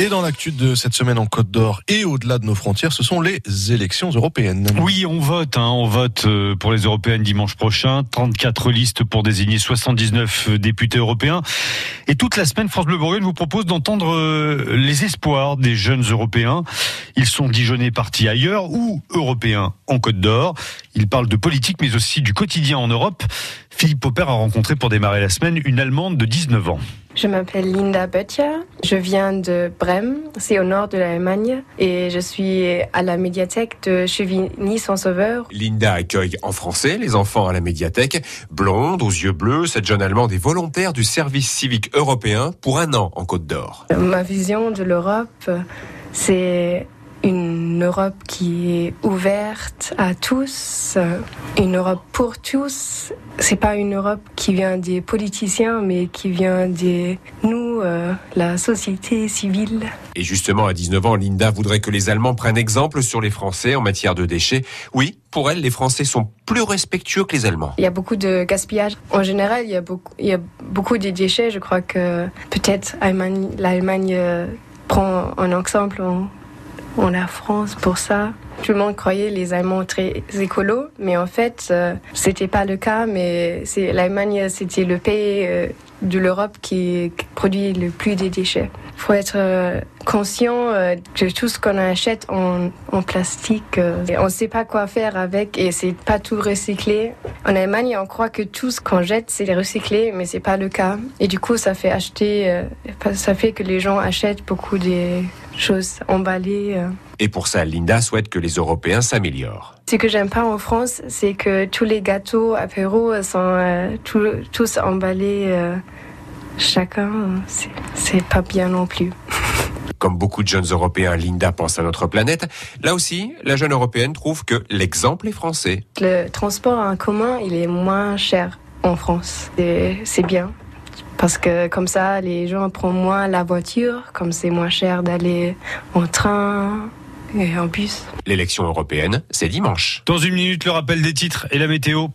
Et dans l'actu de cette semaine en Côte d'Or et au-delà de nos frontières, ce sont les élections européennes. Oui, on vote. Hein, on vote euh, pour les européennes dimanche prochain. 34 listes pour désigner 79 députés européens. Et toute la semaine, France Bleu Bourgogne vous propose d'entendre euh, les espoirs des jeunes européens. Ils sont dijonnés partis ailleurs ou européens en Côte d'Or. Ils parlent de politique mais aussi du quotidien en Europe. Philippe Popper a rencontré pour démarrer la semaine une Allemande de 19 ans. Je m'appelle Linda Böttcher, je viens de Brême, c'est au nord de l'Allemagne, et je suis à la médiathèque de Chevigny-Saint-Sauveur. Linda accueille en français les enfants à la médiathèque. Blonde, aux yeux bleus, cette jeune Allemande est volontaire du service civique européen pour un an en Côte d'Or. Ma vision de l'Europe, c'est une Europe qui est ouverte à tous, une Europe pour tous. C'est pas une Europe qui vient des politiciens, mais qui vient de nous, euh, la société civile. Et justement, à 19 ans, Linda voudrait que les Allemands prennent exemple sur les Français en matière de déchets. Oui, pour elle, les Français sont plus respectueux que les Allemands. Il y a beaucoup de gaspillage. En général, il y a beaucoup, il y a beaucoup de déchets. Je crois que peut-être l'Allemagne euh, prend un exemple en on la France pour ça. Tout le monde croyait les Allemands très écolos, mais en fait, euh, c'était pas le cas. Mais l'Allemagne, c'était le pays euh, de l'Europe qui, produit le plus de déchets. Il faut être euh, conscient de tout ce qu'on achète en, en plastique. on ne sait pas quoi faire avec et c'est pas tout recyclé. En Allemagne, on croit que tout ce qu'on jette, c'est recyclé, mais c'est pas le cas. Et du coup, ça fait acheter, ça fait que les gens achètent beaucoup de choses emballées. Et pour ça, Linda souhaite que les Européens s'améliorent. Ce que j'aime pas en France, c'est que tous les gâteaux apéros sont euh, tous emballés euh, chacun. C'est pas bien non plus. Comme beaucoup de jeunes Européens, Linda pense à notre planète. Là aussi, la jeune Européenne trouve que l'exemple est français. Le transport en commun, il est moins cher en France. C'est bien. Parce que comme ça, les gens prennent moins la voiture, comme c'est moins cher d'aller en train, et en bus. L'élection européenne, c'est dimanche. Dans une minute, le rappel des titres et la météo.